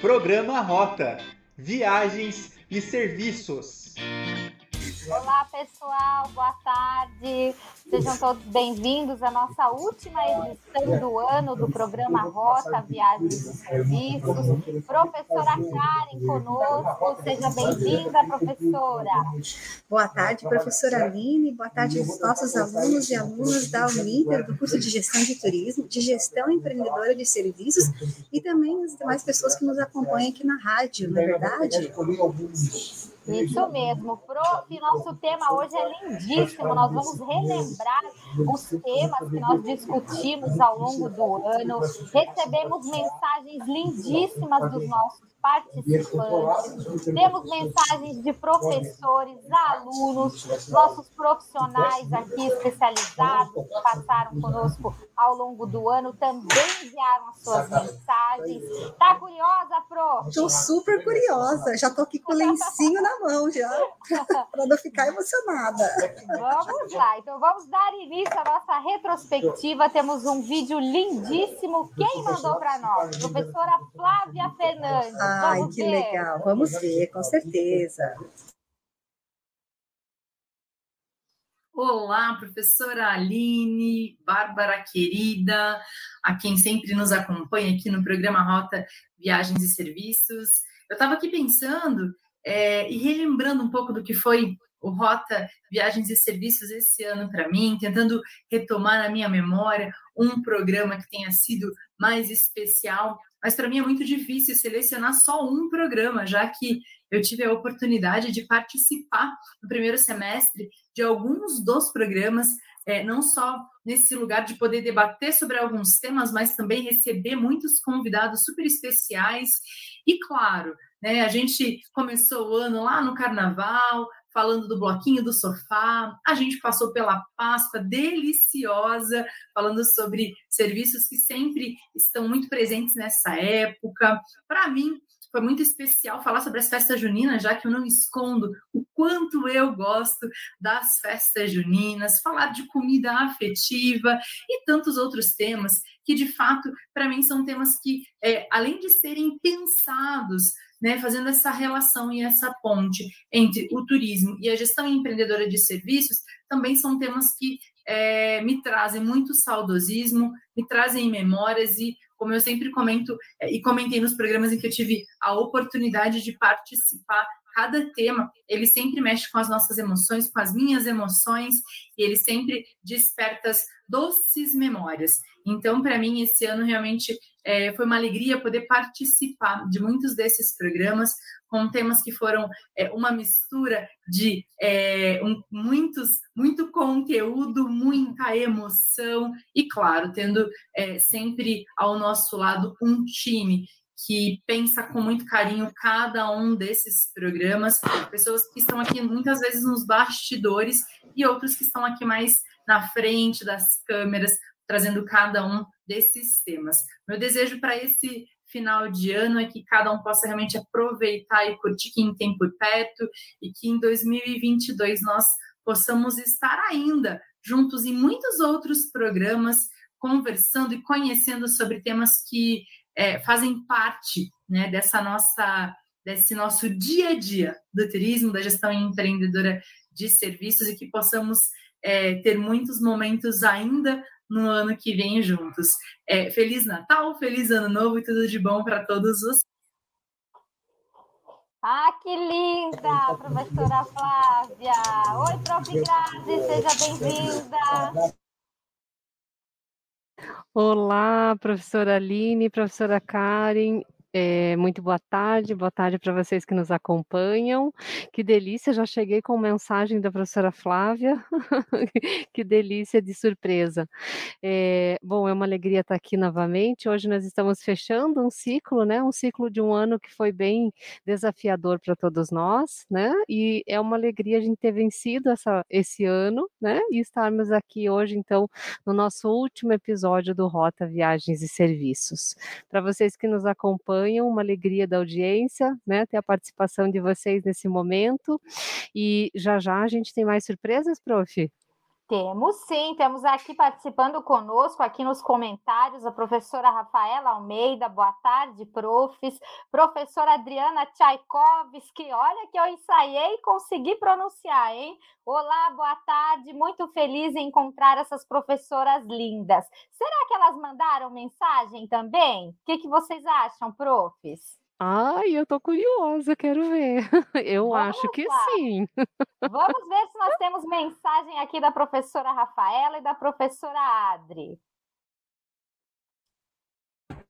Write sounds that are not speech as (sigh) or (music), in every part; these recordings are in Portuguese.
Programa Rota Viagens e Serviços. Olá, pessoal, boa tarde. Sejam todos bem-vindos à nossa última edição do ano do programa Rota Viagens e Serviços. Professora Karen conosco, seja bem-vinda, professora. Boa tarde, professora Aline, boa tarde aos nossos alunos e alunas da Uninter, do curso de Gestão de Turismo, de Gestão Empreendedora de Serviços e também as demais pessoas que nos acompanham aqui na rádio, não é verdade? Isso mesmo, prof. Nosso tema hoje é lindíssimo. Nós vamos relembrar os temas que nós discutimos ao longo do ano. Recebemos mensagens lindíssimas dos nossos participantes, temos mensagens de professores, alunos, nossos profissionais aqui especializados que passaram conosco ao longo do ano também enviaram as suas mensagens. Tá curiosa, Pro? Estou super curiosa, já estou aqui com o lencinho na mão já, (laughs) para não ficar emocionada. Vamos lá, então vamos dar início à nossa retrospectiva. Temos um vídeo lindíssimo. Quem mandou para nós? Professora Flávia Fernandes. Ai, que ver. legal. Vamos ver, com certeza. Olá, professora Aline, Bárbara querida, a quem sempre nos acompanha aqui no programa Rota Viagens e Serviços. Eu estava aqui pensando é, e relembrando um pouco do que foi o Rota Viagens e Serviços esse ano para mim, tentando retomar na minha memória um programa que tenha sido mais especial mas para mim é muito difícil selecionar só um programa, já que eu tive a oportunidade de participar no primeiro semestre de alguns dos programas, é, não só nesse lugar de poder debater sobre alguns temas, mas também receber muitos convidados super especiais. E claro, né, a gente começou o ano lá no Carnaval, falando do bloquinho do sofá. A gente passou pela Páscoa deliciosa, falando sobre serviços que sempre estão muito presentes nessa época. Para mim, foi muito especial falar sobre as festas juninas, já que eu não escondo o quanto eu gosto das festas juninas, falar de comida afetiva e tantos outros temas que, de fato, para mim são temas que, é, além de serem pensados né, fazendo essa relação e essa ponte entre o turismo e a gestão empreendedora de serviços, também são temas que é, me trazem muito saudosismo, me trazem memórias e, como eu sempre comento é, e comentei nos programas em que eu tive a oportunidade de participar, cada tema ele sempre mexe com as nossas emoções, com as minhas emoções, e ele sempre desperta doces memórias. Então, para mim, esse ano realmente é, foi uma alegria poder participar de muitos desses programas com temas que foram é, uma mistura de é, um, muitos, muito conteúdo, muita emoção e, claro, tendo é, sempre ao nosso lado um time que pensa com muito carinho cada um desses programas, pessoas que estão aqui muitas vezes nos bastidores e outros que estão aqui mais na frente das câmeras, trazendo cada um desses temas. Meu desejo para esse final de ano é que cada um possa realmente aproveitar e curtir quem tem por perto e que em 2022 nós possamos estar ainda juntos em muitos outros programas, conversando e conhecendo sobre temas que é, fazem parte né, dessa nossa desse nosso dia a dia do turismo, da gestão empreendedora de serviços e que possamos é, ter muitos momentos ainda no ano que vem juntos. É, feliz Natal, feliz Ano Novo e tudo de bom para todos vocês. Ah, que linda, professora Flávia! Oi, prof. Grazi, seja bem-vinda! Olá, professora Aline, professora Karen. É, muito boa tarde, boa tarde para vocês que nos acompanham. Que delícia, já cheguei com mensagem da professora Flávia. (laughs) que delícia de surpresa. É, bom, é uma alegria estar aqui novamente. Hoje nós estamos fechando um ciclo, né? Um ciclo de um ano que foi bem desafiador para todos nós, né? E é uma alegria a gente ter vencido essa, esse ano, né? E estarmos aqui hoje, então, no nosso último episódio do Rota Viagens e Serviços. Para vocês que nos acompanham, acompanham, uma alegria da audiência, né, ter a participação de vocês nesse momento. E já já a gente tem mais surpresas, prof? Temos sim, temos aqui participando conosco, aqui nos comentários, a professora Rafaela Almeida, boa tarde, profs. Professora Adriana Tchaikovsky, olha que eu ensaiei e consegui pronunciar, hein? Olá, boa tarde, muito feliz em encontrar essas professoras lindas. Será que elas mandaram mensagem também? O que, que vocês acham, profs? Ai, eu tô curiosa, quero ver. (laughs) Eu Vamos acho que lá. sim. Vamos ver se nós (laughs) temos mensagem aqui da professora Rafaela e da professora Adri.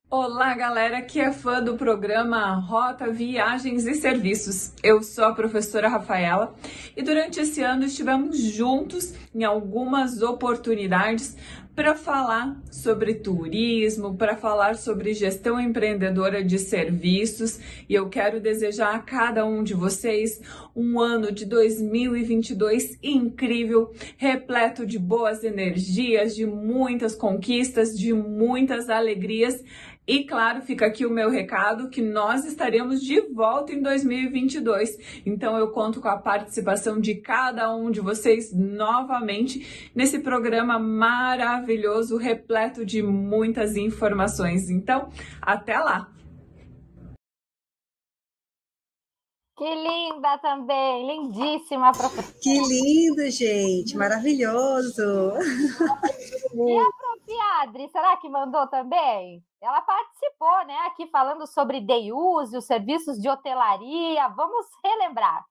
Olá, galera que é fã do programa Rota Viagens e Serviços. Eu sou a professora Rafaela e durante esse ano estivemos juntos em algumas oportunidades para falar sobre turismo, para falar sobre gestão empreendedora de serviços e eu quero desejar a cada um de vocês um ano de 2022 incrível, repleto de boas energias, de muitas conquistas, de muitas alegrias. E claro, fica aqui o meu recado que nós estaremos de volta em 2022. Então eu conto com a participação de cada um de vocês novamente nesse programa maravilhoso, repleto de muitas informações. Então, até lá. Que linda também, lindíssima professora. Que lindo, gente, maravilhoso. E a (laughs) prof. Adri, será que mandou também? Ela participou, né, aqui falando sobre day use, os serviços de hotelaria. Vamos relembrar.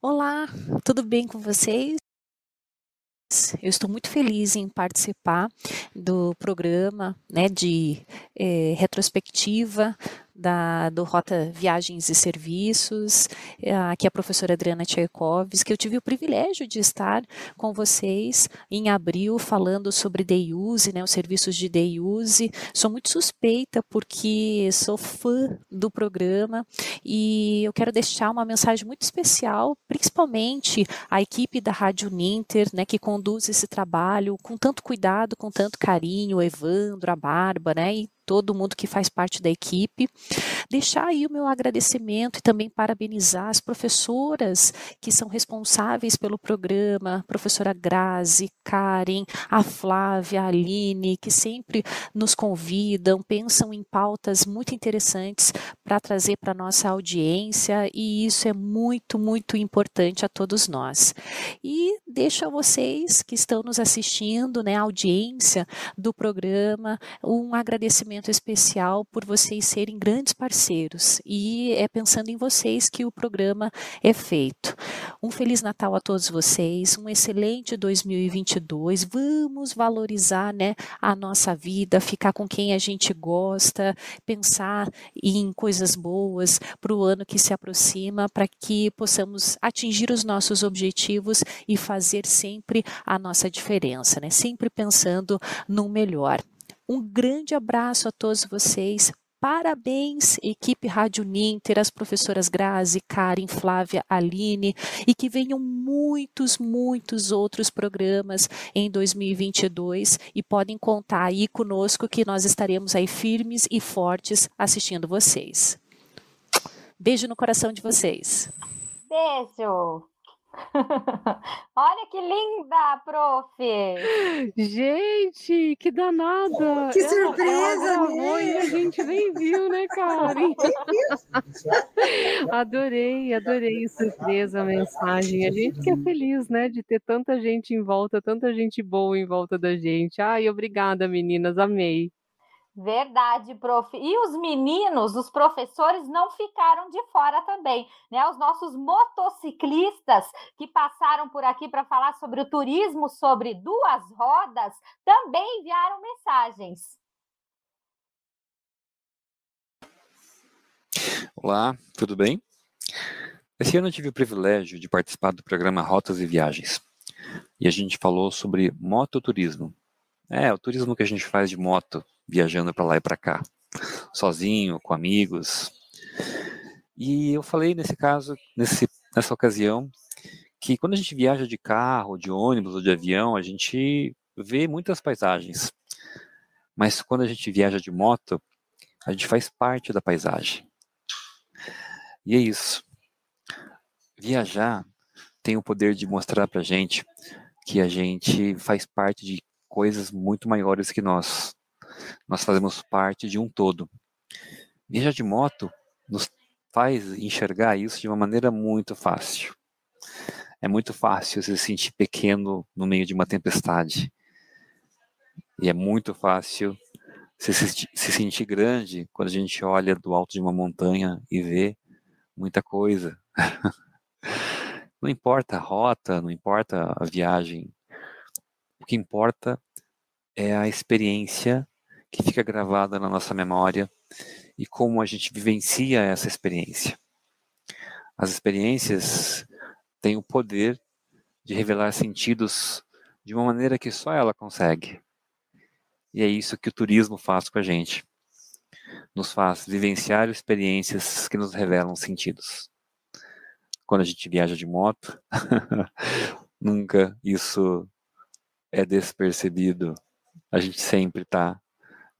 Olá, tudo bem com vocês? Eu estou muito feliz em participar do programa né, de eh, retrospectiva da, do Rota Viagens e Serviços, eh, aqui a professora Adriana Tchaikovsky, que eu tive o privilégio de estar com vocês em abril falando sobre day use, né, os serviços de day use. Sou muito suspeita porque sou fã do programa e eu quero deixar uma mensagem muito especial, principalmente à equipe da Rádio Ninter, né, que conduz esse trabalho com tanto cuidado, com tanto carinho, o Evandro, a Bárbara, né, e todo mundo que faz parte da equipe. Deixar aí o meu agradecimento e também parabenizar as professoras que são responsáveis pelo programa, professora Grazi, Karen, a Flávia, a Aline, que sempre nos convidam, pensam em pautas muito interessantes para trazer para nossa audiência e isso é muito, muito importante a todos nós. E deixo a vocês que estão nos assistindo, né, a audiência do programa, um agradecimento especial por vocês serem grandes parceiros e é pensando em vocês que o programa é feito. Um feliz Natal a todos vocês, um excelente 2022. Vamos valorizar, né, a nossa vida, ficar com quem a gente gosta, pensar em coisas boas para o ano que se aproxima, para que possamos atingir os nossos objetivos e fazer sempre a nossa diferença, né? Sempre pensando no melhor. Um grande abraço a todos vocês. Parabéns, equipe Rádio Ninter, as professoras Grazi, Karen, Flávia, Aline, e que venham muitos, muitos outros programas em 2022 e podem contar aí conosco que nós estaremos aí firmes e fortes assistindo vocês. Beijo no coração de vocês. Beijo! (laughs) Olha que linda, prof! Gente, que danada! Que Ela- surpresa, ela gravou né? A gente nem viu, né, Karen? (laughs) adorei, adorei surpresa a mensagem. A gente que é feliz, né, de ter tanta gente em volta, tanta gente boa em volta da gente. Ai, obrigada, meninas, amei. Verdade, prof. E os meninos, os professores não ficaram de fora também, né? Os nossos motociclistas que passaram por aqui para falar sobre o turismo sobre duas rodas também enviaram mensagens. Olá, tudo bem? Esse ano eu tive o privilégio de participar do programa Rotas e Viagens. E a gente falou sobre mototurismo. É, o turismo que a gente faz de moto, viajando para lá e para cá, sozinho, com amigos. E eu falei nesse caso, nesse, nessa ocasião, que quando a gente viaja de carro, de ônibus ou de avião, a gente vê muitas paisagens. Mas quando a gente viaja de moto, a gente faz parte da paisagem. E é isso. viajar tem o poder de mostrar para gente que a gente faz parte de coisas muito maiores que nós. Nós fazemos parte de um todo. Viajar de moto nos faz enxergar isso de uma maneira muito fácil. É muito fácil se sentir pequeno no meio de uma tempestade. E é muito fácil se, se, se sentir grande quando a gente olha do alto de uma montanha e vê muita coisa. (laughs) não importa a rota, não importa a viagem. O que importa é a experiência que fica gravada na nossa memória e como a gente vivencia essa experiência. As experiências têm o poder de revelar sentidos de uma maneira que só ela consegue. E é isso que o turismo faz com a gente. Nos faz vivenciar experiências que nos revelam sentidos. Quando a gente viaja de moto, (laughs) nunca isso é despercebido. A gente sempre está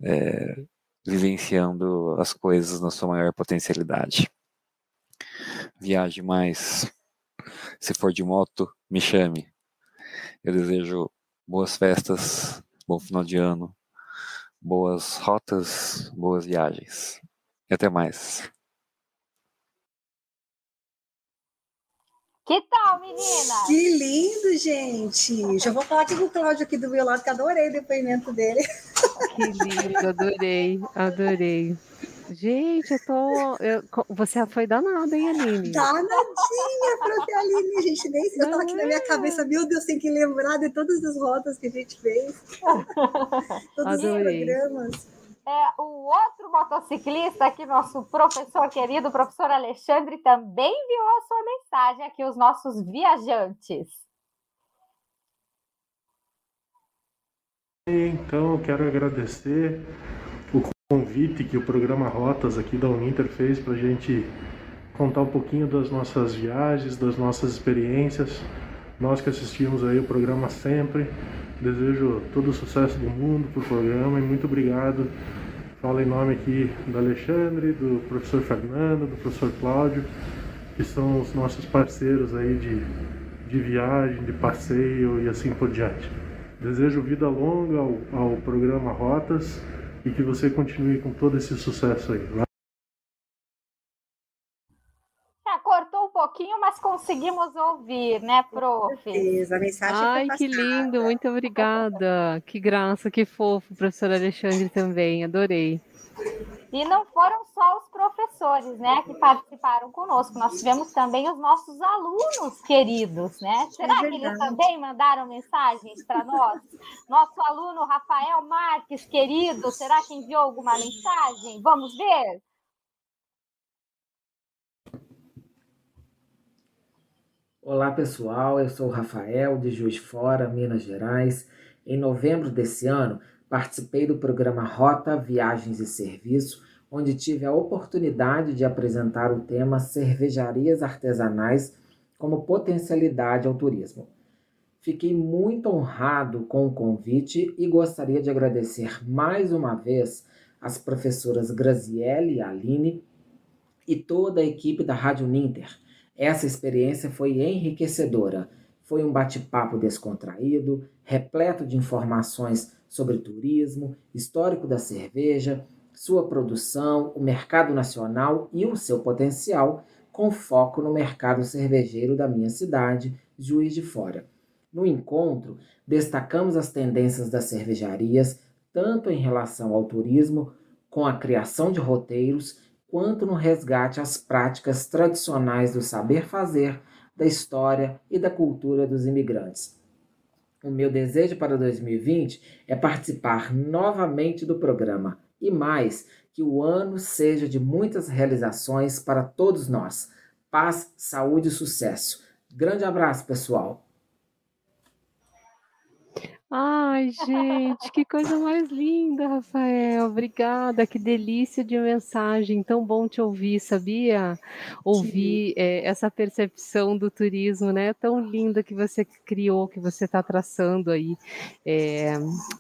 é, vivenciando as coisas na sua maior potencialidade. Viaje mais. Se for de moto, me chame. Eu desejo boas festas, bom final de ano, boas rotas, boas viagens. E até mais. Que tal, menina? Que lindo, gente! Já vou falar aqui com o Cláudio aqui do meu lado, que adorei o depoimento dele. Que lindo, adorei, adorei. Gente, eu tô. Eu, você foi danada, hein, Aline? Danadinha, própria Aline, gente. Nem eu tava aqui na minha cabeça, meu Deus, tem que lembrar de todas as rotas que a gente fez. (laughs) Todos Adorei. os programas. É, o outro motociclista aqui, nosso professor querido, professor Alexandre, também enviou a sua mensagem aqui, os nossos viajantes. Então, quero agradecer o convite que o programa Rotas aqui da Uninter fez para a gente contar um pouquinho das nossas viagens, das nossas experiências. Nós que assistimos aí o programa sempre, desejo todo o sucesso do mundo para o programa e muito obrigado. Falo em nome aqui do Alexandre, do professor Fernando, do professor Cláudio, que são os nossos parceiros aí de, de viagem, de passeio e assim por diante. Desejo vida longa ao, ao programa Rotas e que você continue com todo esse sucesso aí. É, cortou um pouquinho, mas conseguimos ouvir, né, prof? A mensagem Ai, foi que lindo, muito obrigada. Que graça, que fofo, professor Alexandre também, adorei. E não foram só os professores, né, que participaram conosco. Nós tivemos também os nossos alunos queridos, né? Será que eles também mandaram mensagens para nós? Nosso aluno Rafael Marques, querido, será que enviou alguma mensagem? Vamos ver? Olá pessoal, eu sou Rafael de Juiz Fora, Minas Gerais. Em novembro desse ano, participei do programa Rota Viagens e Serviço, onde tive a oportunidade de apresentar o tema Cervejarias Artesanais como potencialidade ao turismo. Fiquei muito honrado com o convite e gostaria de agradecer mais uma vez as professoras Graziele e Aline e toda a equipe da Rádio Ninter. Essa experiência foi enriquecedora. Foi um bate-papo descontraído, repleto de informações sobre turismo, histórico da cerveja, sua produção, o mercado nacional e o seu potencial, com foco no mercado cervejeiro da minha cidade, Juiz de Fora. No encontro, destacamos as tendências das cervejarias, tanto em relação ao turismo, com a criação de roteiros, quanto no resgate às práticas tradicionais do saber fazer, da história e da cultura dos imigrantes. O meu desejo para 2020 é participar novamente do programa e mais que o ano seja de muitas realizações para todos nós. Paz, saúde e sucesso. Grande abraço, pessoal. Ai, gente, que coisa mais linda, Rafael. Obrigada, que delícia de mensagem. Tão bom te ouvir, sabia? Ouvir é, essa percepção do turismo, né? Tão linda que você criou, que você está traçando aí. É,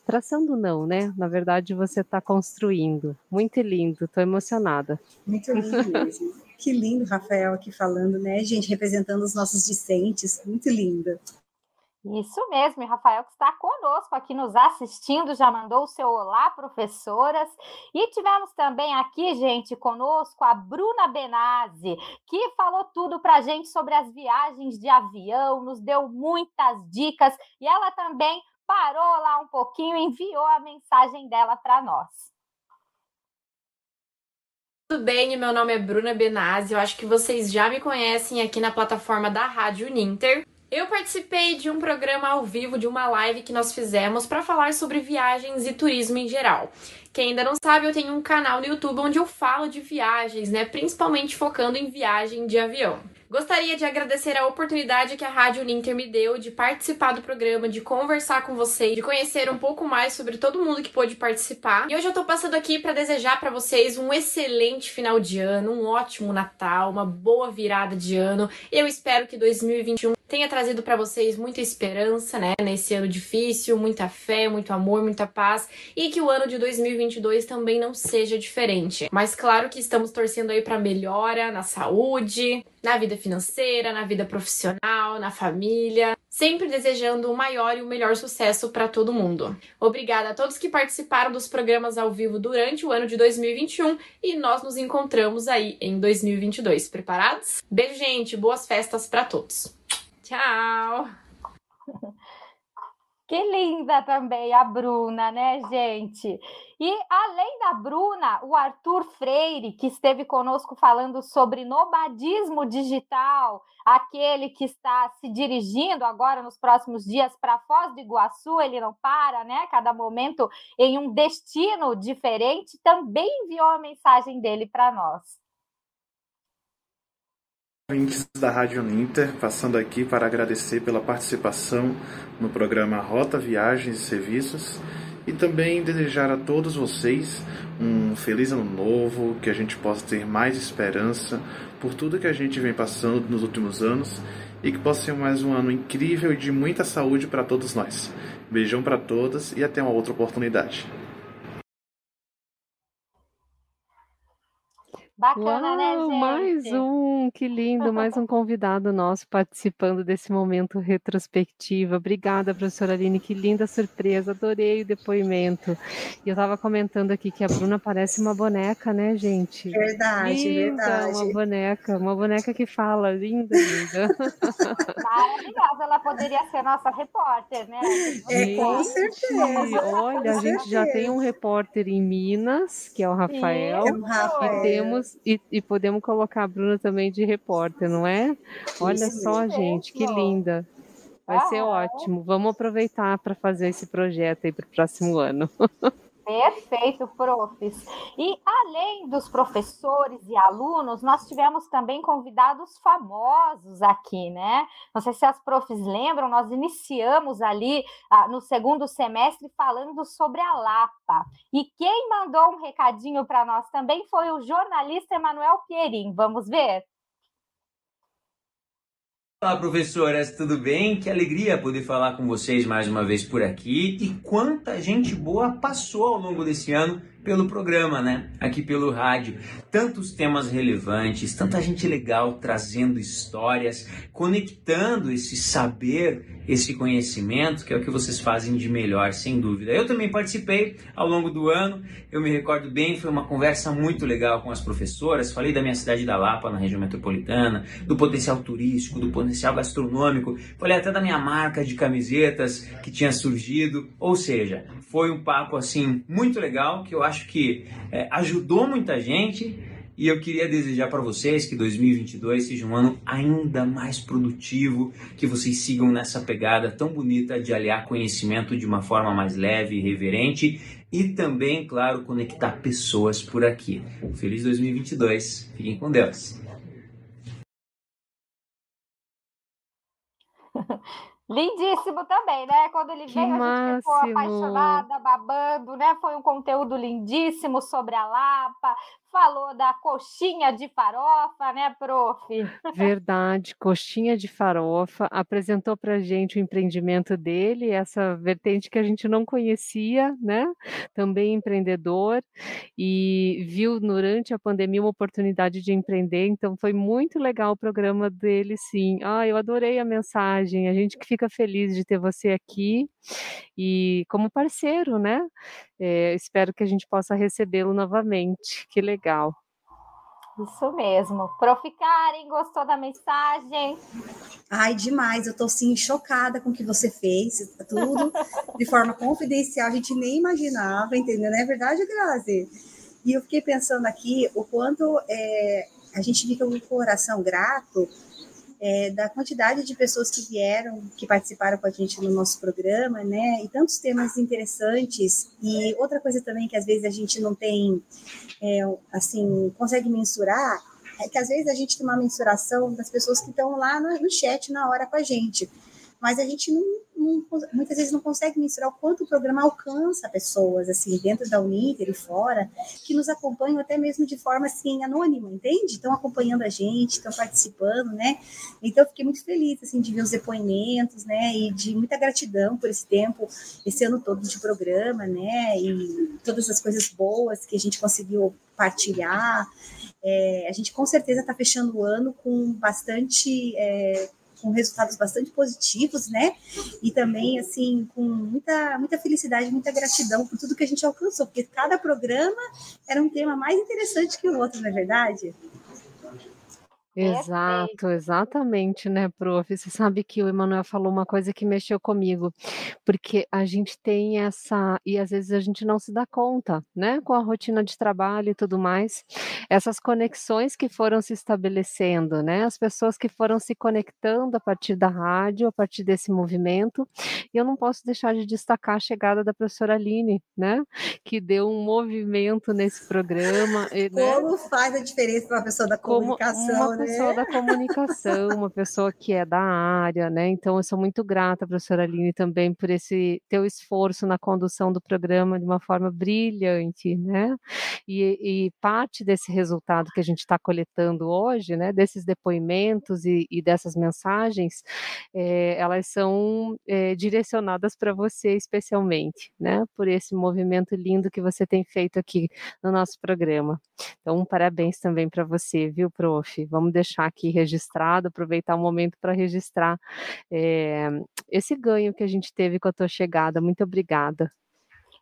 traçando não, né? Na verdade, você está construindo. Muito lindo, estou emocionada. Muito lindo mesmo. (laughs) que lindo, Rafael, aqui falando, né, gente? Representando os nossos discentes. Muito linda. Isso mesmo, e Rafael que está conosco aqui nos assistindo, já mandou o seu olá, professoras. E tivemos também aqui, gente, conosco a Bruna Benazzi, que falou tudo para a gente sobre as viagens de avião, nos deu muitas dicas e ela também parou lá um pouquinho e enviou a mensagem dela para nós. Tudo bem, meu nome é Bruna Benazzi, eu acho que vocês já me conhecem aqui na plataforma da Rádio Ninter. Eu participei de um programa ao vivo, de uma live que nós fizemos para falar sobre viagens e turismo em geral. Quem ainda não sabe, eu tenho um canal no YouTube onde eu falo de viagens, né? Principalmente focando em viagem de avião. Gostaria de agradecer a oportunidade que a Rádio Ninter me deu de participar do programa, de conversar com vocês, de conhecer um pouco mais sobre todo mundo que pôde participar. E hoje eu tô passando aqui para desejar para vocês um excelente final de ano, um ótimo Natal, uma boa virada de ano. Eu espero que 2021 tenha trazido para vocês muita esperança, né, nesse ano difícil, muita fé, muito amor, muita paz e que o ano de 2022 também não seja diferente. Mas claro que estamos torcendo aí para melhora na saúde, na vida financeira, na vida profissional, na família, sempre desejando o maior e o melhor sucesso para todo mundo. Obrigada a todos que participaram dos programas ao vivo durante o ano de 2021 e nós nos encontramos aí em 2022. Preparados? Beijo, gente, boas festas para todos. Tchau! (laughs) Que linda também a Bruna, né, gente? E além da Bruna, o Arthur Freire, que esteve conosco falando sobre nomadismo digital, aquele que está se dirigindo agora nos próximos dias para Foz do Iguaçu, ele não para, né? Cada momento em um destino diferente, também enviou a mensagem dele para nós ouvintes da Rádio Ninter, passando aqui para agradecer pela participação no programa Rota Viagens e Serviços e também desejar a todos vocês um feliz ano novo, que a gente possa ter mais esperança por tudo que a gente vem passando nos últimos anos e que possa ser mais um ano incrível e de muita saúde para todos nós. Beijão para todas e até uma outra oportunidade. Bacana, Uau, né, gente? mais um, que lindo, mais um convidado nosso participando desse momento retrospectiva. Obrigada, professora Aline, que linda surpresa, adorei o depoimento. E eu estava comentando aqui que a Bruna parece uma boneca, né, gente? Verdade, linda, verdade. uma boneca, uma boneca que fala, linda, linda. Maravilhosa, ela poderia ser nossa repórter, né? É, com Gente, certeza. Olha, com a gente já tem certeza. um repórter em Minas, que é o Rafael. É o Rafael. E temos e, e podemos colocar a Bruna também de repórter, não é? Olha Isso só, gente, que linda. Vai ser ótimo. Vamos aproveitar para fazer esse projeto aí para o próximo ano. (laughs) Perfeito, profs. E além dos professores e alunos, nós tivemos também convidados famosos aqui, né? Não sei se as profs lembram, nós iniciamos ali ah, no segundo semestre falando sobre a Lapa. E quem mandou um recadinho para nós também foi o jornalista Emanuel Pierin. Vamos ver? Olá, professoras, tudo bem? Que alegria poder falar com vocês mais uma vez por aqui. E quanta gente boa passou ao longo desse ano pelo programa, né? Aqui pelo rádio. Tantos temas relevantes, tanta gente legal trazendo histórias, conectando esse saber, esse conhecimento, que é o que vocês fazem de melhor, sem dúvida. Eu também participei ao longo do ano, eu me recordo bem, foi uma conversa muito legal com as professoras. Falei da minha cidade da Lapa, na região metropolitana, do potencial turístico, do potencial gastronômico, falei até da minha marca de camisetas que tinha surgido. Ou seja, foi um papo assim muito legal que eu acho que é, ajudou muita gente e eu queria desejar para vocês que 2022 seja um ano ainda mais produtivo, que vocês sigam nessa pegada tão bonita de aliar conhecimento de uma forma mais leve e reverente e também, claro, conectar pessoas por aqui. Feliz 2022. Fiquem com Deus. Lindíssimo também, né? Quando ele Que veio, a gente ficou máximo. apaixonada, babando, né? Foi um conteúdo lindíssimo sobre a Lapa, falou da coxinha de farofa, né, prof? Verdade, coxinha de farofa, apresentou para gente o empreendimento dele, essa vertente que a gente não conhecia, né? Também empreendedor, e viu durante a pandemia uma oportunidade de empreender, então foi muito legal o programa dele, sim. Ah, eu adorei a mensagem, a gente que fica feliz de ter você aqui e como parceiro, né? Eh, espero que a gente possa recebê-lo novamente. Que legal. Isso mesmo. Prof. Karen, gostou da mensagem? Ai, demais. Eu tô assim chocada com o que você fez, tudo de forma confidencial, a gente nem imaginava, entendeu? Não é verdade, Grazi? E eu fiquei pensando aqui o quanto é, a gente fica com o coração grato é, da quantidade de pessoas que vieram, que participaram com a gente no nosso programa, né? E tantos temas interessantes. E outra coisa também que às vezes a gente não tem, é, assim, consegue mensurar, é que às vezes a gente tem uma mensuração das pessoas que estão lá no, no chat na hora com a gente. Mas a gente não, muitas vezes não consegue mensurar o quanto o programa alcança pessoas, assim, dentro da Uninter e fora, que nos acompanham até mesmo de forma, assim, anônima, entende? Estão acompanhando a gente, estão participando, né? Então, fiquei muito feliz, assim, de ver os depoimentos, né? E de muita gratidão por esse tempo, esse ano todo de programa, né? E todas as coisas boas que a gente conseguiu partilhar. É, a gente, com certeza, está fechando o ano com bastante... É, com resultados bastante positivos, né? E também, assim, com muita, muita felicidade, muita gratidão por tudo que a gente alcançou, porque cada programa era um tema mais interessante que o outro, não é verdade? Exato, exatamente, né, prof. Você sabe que o Emanuel falou uma coisa que mexeu comigo, porque a gente tem essa e às vezes a gente não se dá conta, né, com a rotina de trabalho e tudo mais, essas conexões que foram se estabelecendo, né, as pessoas que foram se conectando a partir da rádio, a partir desse movimento, e eu não posso deixar de destacar a chegada da professora Aline, né, que deu um movimento nesse programa, e, né, Como faz a diferença para uma pessoa da comunicação, né? Pessoa da comunicação, uma pessoa que é da área, né? Então eu sou muito grata, professora Aline, também por esse teu esforço na condução do programa de uma forma brilhante, né? E, e parte desse resultado que a gente está coletando hoje, né? Desses depoimentos e, e dessas mensagens, eh, elas são eh, direcionadas para você especialmente, né? Por esse movimento lindo que você tem feito aqui no nosso programa. Então, parabéns também para você, viu, prof? Vamos deixar aqui registrado, aproveitar o momento para registrar eh, esse ganho que a gente teve com a tua chegada. Muito obrigada.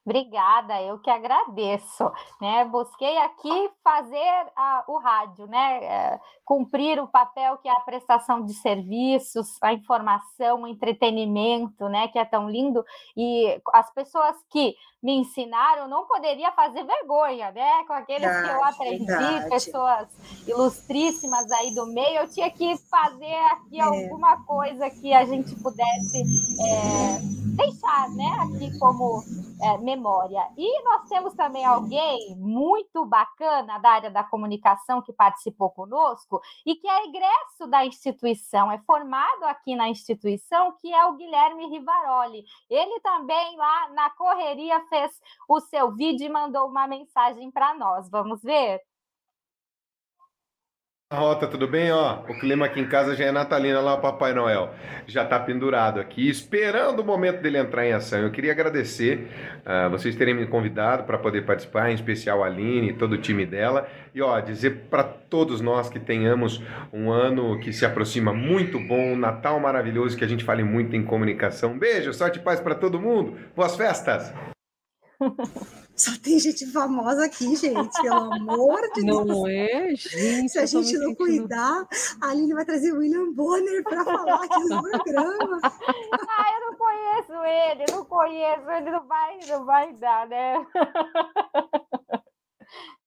Obrigada, eu que agradeço, né? Busquei aqui fazer o rádio, né? É, cumprir o papel que é a prestação de serviços, a informação, o entretenimento, né? Que é tão lindo e as pessoas que me ensinaram não poderia fazer vergonha, né? Com aqueles que eu Verdade, aprendi, verdade. pessoas ilustríssimas aí do meio, eu tinha que fazer aqui É. alguma coisa que a gente pudesse é, deixar, né? Aqui como é, memória. E nós temos também alguém muito bacana da área da comunicação que participou conosco e que é egresso da instituição, é formado aqui na instituição, que é o Guilherme Rivaroli. Ele também lá na correria fez o seu vídeo e mandou uma mensagem para nós. Vamos ver? Rota, tudo bem? Ó, o clima aqui em casa já é natalino, lá o Papai Noel. Já tá pendurado aqui, esperando o momento dele entrar em ação. Eu queria agradecer ah, vocês terem me convidado para poder participar, em especial a Aline e todo o time dela. E ó, dizer para todos nós que tenhamos um ano que se aproxima muito bom, um Natal maravilhoso, que a gente fale muito em comunicação. Um beijo, sorte e paz para todo mundo. Boas festas! (laughs) Só tem gente famosa aqui, gente, pelo amor de Não Deus. é, gente? Se a gente não sentindo- cuidar, a Aline vai trazer o William Bonner para falar aqui no programa. (laughs) Ah, eu não conheço ele, não conheço, ele não vai, não vai dar, né? (laughs)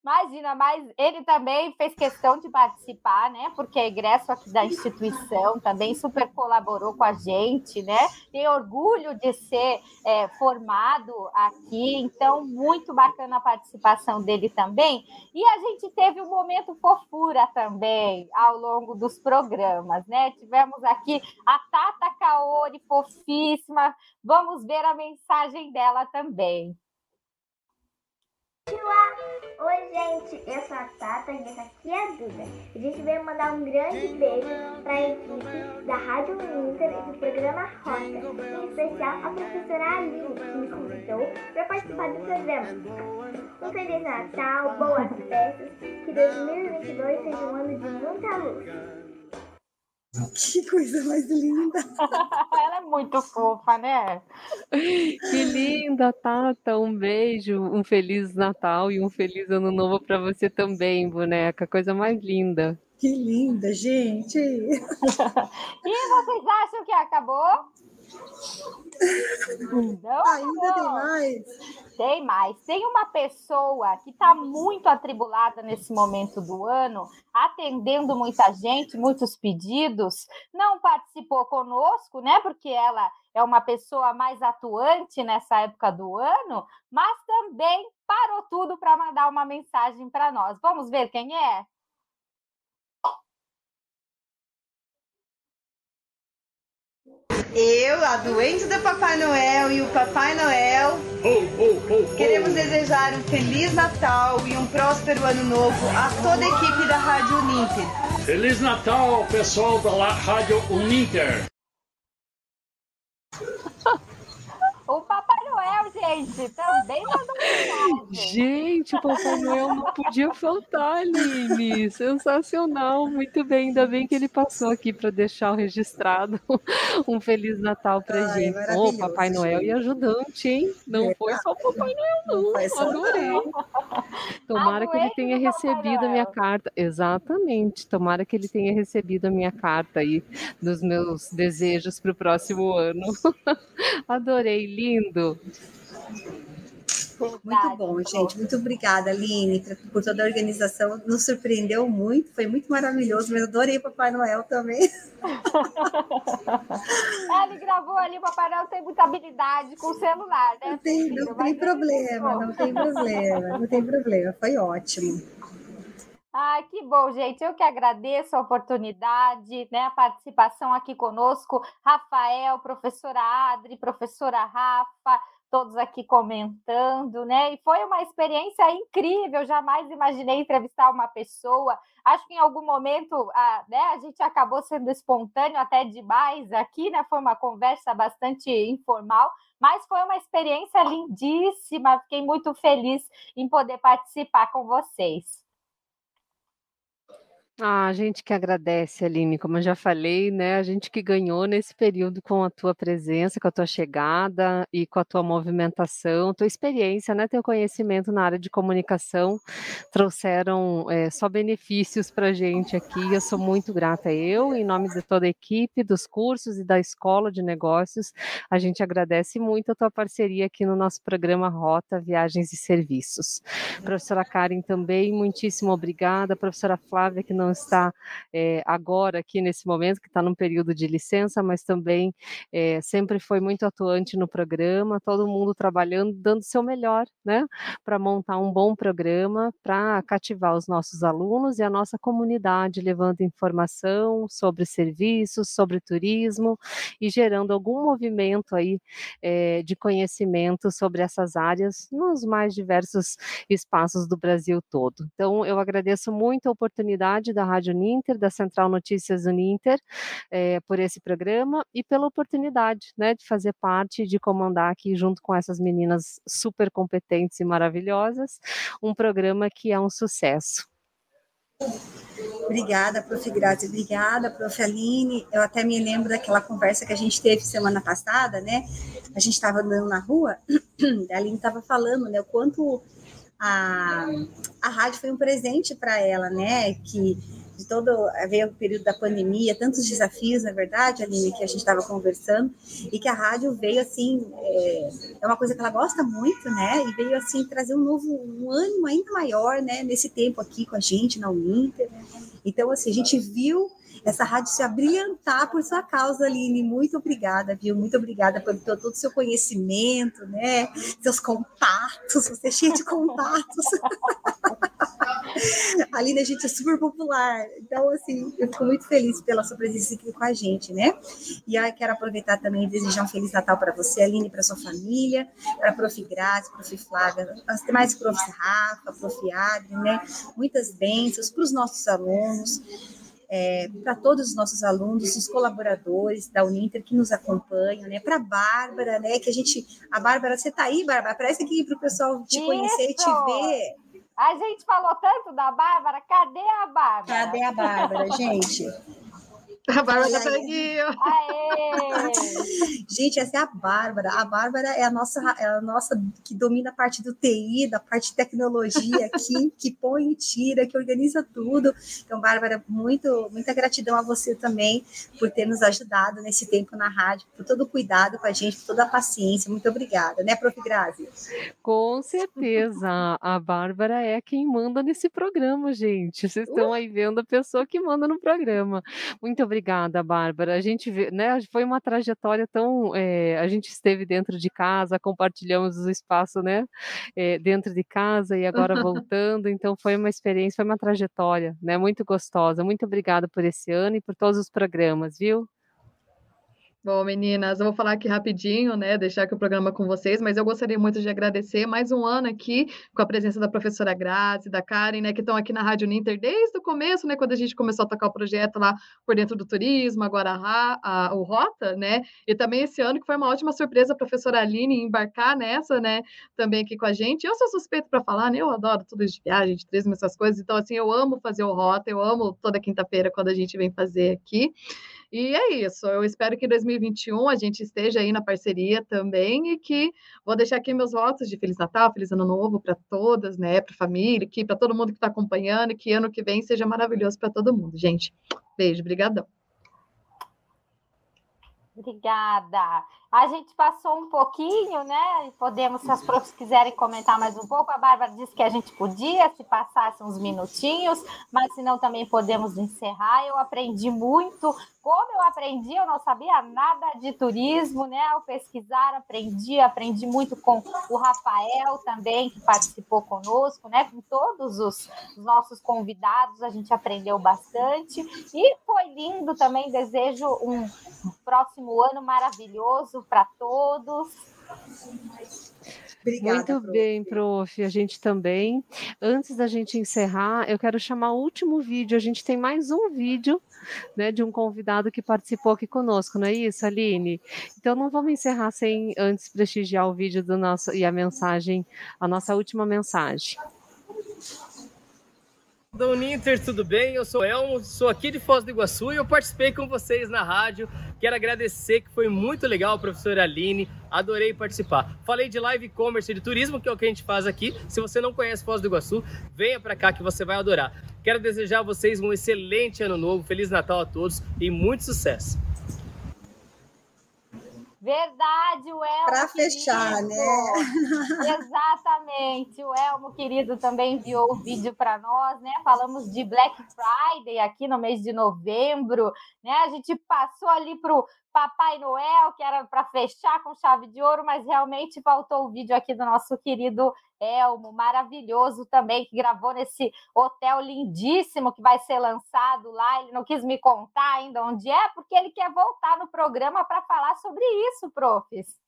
Imagina, mas ele também fez questão de participar, né? Porque é egresso aqui da instituição, também super colaborou com a gente, né? Tem orgulho de ser é, formado aqui, então muito bacana a participação dele também. E a gente teve um momento fofura também ao longo dos programas, né? Tivemos aqui a Tata Kaori, fofíssima. Vamos ver a mensagem dela também. Oi, gente! Eu sou a Tata e essa aqui é a Duda. A gente veio mandar um grande beijo para a equipe da Rádio Inter e do programa Rota, em especial a professora Aline, que me convidou para participar do programa. Um Feliz Natal, boas festas, que 2022 seja um ano de muita luz. (laughs) Que coisa mais linda! (laughs) Ela é muito fofa, né? Que linda, Tata. Um beijo, um feliz Natal e um feliz Ano Novo para você também, boneca. Coisa mais linda. Que linda, gente! (laughs) e vocês acham que acabou? Não, Ainda tem mais? Tem mais. Tem uma pessoa que está muito atribulada nesse momento do ano, atendendo muita gente, muitos pedidos, não participou conosco, né? Porque ela é uma pessoa mais atuante nessa época do ano, mas também parou tudo para mandar uma mensagem para nós. Vamos ver quem é? Eu, a doente do Papai Noel e o Papai Noel, queremos desejar um Feliz Natal e um próspero Ano Novo a toda a equipe da Rádio Uninter. Feliz Natal, pessoal da Rádio Uninter. O Papai Noel, gente, também mandou. Gente, o Papai Noel não podia faltar, Aline. Sensacional, muito bem. Ainda bem que ele passou aqui para deixar o registrado (laughs) um Feliz Natal para Ai, gente. Ô, maravilhoso, Papai Noel e ajudante, hein? Não foi só o Papai Noel, não. só Adorei. Tomara que ele tenha recebido a minha carta. Exatamente. Tomara que ele tenha recebido a minha carta aí dos meus desejos para o próximo ano. (laughs) Adorei, lindo. Muito bom, gente. Muito obrigada, Aline, por- toda a organização. Nos surpreendeu muito, foi muito maravilhoso, mas adorei o Papai Noel também. (laughs) Ele gravou ali, o Papai Noel tem muita habilidade com o celular, né? Não tem, não tem problema, não tem problema, não tem problema. Foi ótimo. Ai, que bom, gente. Eu que agradeço a oportunidade, né? A participação aqui conosco. Rafael, professora Adri, professora Rafa, todos aqui comentando, né? E foi uma experiência incrível. Jamais imaginei entrevistar uma pessoa. Acho que em algum momento a, né, a gente acabou sendo espontâneo até demais aqui, né? Foi uma conversa bastante informal, mas foi uma experiência lindíssima. Fiquei muito feliz em poder participar com vocês. Ah, a gente que agradece, Aline, como eu já falei, né? A gente que ganhou nesse período com a tua presença, com a tua chegada e com a tua movimentação, tua experiência, né? Teu conhecimento na área de comunicação trouxeram eh, só benefícios para a gente aqui. Eu sou muito grata. Eu, em nome de toda a equipe, dos cursos e da Escola de Negócios, a gente agradece muito a tua parceria aqui no nosso programa Rota Viagens e Serviços. Professora Karen também, muitíssimo obrigada. Professora Flávia, que não está eh, agora aqui nesse momento, que está num período de licença, mas também eh, sempre foi muito atuante no programa, todo mundo trabalhando, dando seu melhor, né, para montar um bom programa, para cativar os nossos alunos e a nossa comunidade, levando informação sobre serviços, sobre turismo e gerando algum movimento aí eh, de conhecimento sobre essas áreas nos mais diversos espaços do Brasil todo. Então, eu agradeço muito a oportunidade da Rádio Uninter, da Central Notícias Uninter, eh, por esse programa e pela oportunidade, né, de fazer parte, de comandar aqui junto com essas meninas super competentes e maravilhosas, um programa que é um sucesso. Obrigada, prof. Grazi, obrigada, prof. Aline. Eu até me lembro daquela conversa que a gente teve semana passada, né? A gente estava andando na rua, (clears throat) a Aline estava falando, né, o quanto a, a rádio foi um presente para ela, né? Que de todo veio o período da pandemia, tantos desafios, na verdade, Aline, que a gente estava conversando, e que a rádio veio assim, é, é, uma coisa que ela gosta muito, né? E veio assim trazer um novo, um ânimo ainda maior, né? Nesse tempo aqui com a gente na Uninter. Então, assim, a gente viu essa rádio se abrilhantar por sua causa, Aline. Muito obrigada, viu? Muito obrigada por todo o seu conhecimento, né? Seus contatos, você é cheia de contatos. (laughs) Aline, a gente é super popular. Então, assim, eu fico muito feliz pela sua presença aqui com a gente, né? E aí quero aproveitar também e desejar um Feliz Natal para você, Aline, para sua família, para a Prof. Grazi, Prof. Flávia, as demais Prof. Rafa, Prof. Adri, né? Muitas bênçãos para os nossos alunos é, para todos os nossos alunos, os colaboradores da Uninter que nos acompanham, né? Para a Bárbara, né? Que a gente. A Bárbara, você está aí, Bárbara? Parece aqui para o pessoal te Isso. conhecer e te ver. A gente falou tanto da Bárbara, cadê a Bárbara? Cadê a Bárbara, (laughs) gente? (laughs) A Bárbara aqui. Gente, essa é a Bárbara. A Bárbara é a nossa, é a nossa que domina a parte do TI, da parte de tecnologia aqui, (laughs) que põe e tira, que organiza tudo. Então, Bárbara, muito, muita gratidão a você também por ter nos ajudado nesse tempo na rádio, por todo o cuidado com a gente, por toda a paciência. Muito obrigada, né, Prof. Grazi? Com certeza. A Bárbara é quem manda nesse programa, gente. Vocês estão aí vendo a pessoa que manda no programa. Muito obrigada obrigada, Bárbara. A gente vê, né, foi uma trajetória tão, é, a gente esteve dentro de casa, compartilhamos o espaço, né, é, dentro de casa e agora (laughs) voltando, então foi uma experiência, foi uma trajetória, né, muito gostosa. Muito obrigada por esse ano e por todos os programas, viu? Bom, meninas, eu vou falar aqui rapidinho, né? Deixar aqui o programa com vocês, mas eu gostaria muito de agradecer mais um ano aqui com a presença da professora Grazi, da Karen, né? Que estão aqui na Rádio Ninter desde o começo, né? Quando a gente começou a tocar o projeto lá por dentro do turismo, agora a, a, o Rota, né? E também esse ano que foi uma ótima surpresa a professora Aline embarcar nessa, né? Também aqui com a gente. Eu sou suspeito para falar, né? Eu adoro tudo de viagem, de turismo, essas coisas. Então, assim, eu amo fazer o Rota, eu amo toda quinta-feira quando a gente vem fazer aqui. E é isso. Eu espero que 2021 a gente esteja aí na parceria também e que vou deixar aqui meus votos de Feliz Natal, Feliz Ano Novo para todas, né? Para a família, para todo mundo que está acompanhando, que ano que vem seja maravilhoso para todo mundo, gente. Beijo, brigadão. Obrigada. A gente passou um pouquinho, né? Podemos, se as profs quiserem comentar mais um pouco. A Bárbara disse que a gente podia, se passasse uns minutinhos, mas se não, também podemos encerrar. Eu aprendi muito. Como eu aprendi, eu não sabia nada de turismo, né? Ao pesquisar, aprendi, aprendi muito com o Rafael também, que participou conosco, né? Com todos os nossos convidados, a gente aprendeu bastante. E foi lindo também. Desejo um próximo ano maravilhoso para todos. Obrigada, Muito prof. bem, prof. A gente também. Antes da gente encerrar, eu quero chamar o último vídeo. A gente tem mais um vídeo né, de um convidado que participou aqui conosco, não é isso, Aline? Então não vamos encerrar sem antes prestigiar o vídeo do nosso e a mensagem, a nossa última mensagem. Da Uninter, tudo bem? Eu sou Elmo, sou aqui de Foz do Iguaçu e eu participei com vocês na rádio. Quero agradecer que foi muito legal, professora Aline, adorei participar. Falei de live commerce de turismo, que é o que a gente faz aqui. Se você não conhece Foz do Iguaçu, venha para cá que você vai adorar. Quero desejar a vocês um excelente ano novo, Feliz Natal a todos e muito sucesso. Verdade, o Elmo. Para fechar, né? (laughs) Exatamente. O Elmo querido também enviou o vídeo para nós, né? Falamos de Black Friday aqui no mês de novembro, né? A gente passou ali pro Papai Noel, que era para fechar com chave de ouro, mas realmente faltou o vídeo aqui do nosso querido Elmo, maravilhoso também, que gravou nesse hotel lindíssimo que vai ser lançado lá. Ele não quis me contar ainda onde é, porque ele quer voltar no programa para falar sobre isso, profs.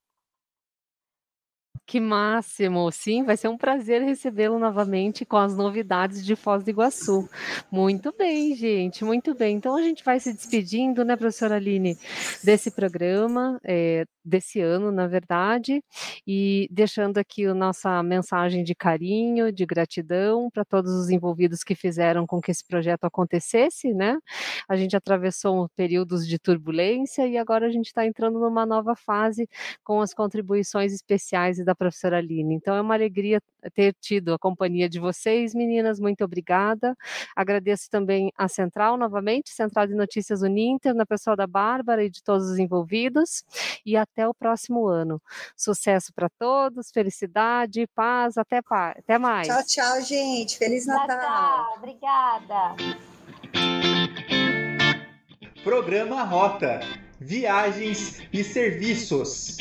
Que máximo! Sim, vai ser um prazer recebê-lo novamente com as novidades de Foz do Iguaçu. Muito bem, gente, muito bem. Então a gente vai se despedindo, né, professora Aline, desse programa, é, desse ano, na verdade, e deixando aqui a nossa mensagem de carinho, de gratidão para todos os envolvidos que fizeram com que esse projeto acontecesse, né? A gente atravessou períodos de turbulência e agora a gente está entrando numa nova fase com as contribuições especiais e da professora Aline. Então é uma alegria ter tido a companhia de vocês, meninas. Muito obrigada. Agradeço também a Central novamente, Central de Notícias Uninter, na pessoa da Bárbara e de todos os envolvidos. E até o próximo ano. Sucesso para todos, felicidade, paz, até, até mais. Tchau, tchau, gente. Feliz Natal. Tchau, obrigada. Programa Rota, Viagens e Serviços.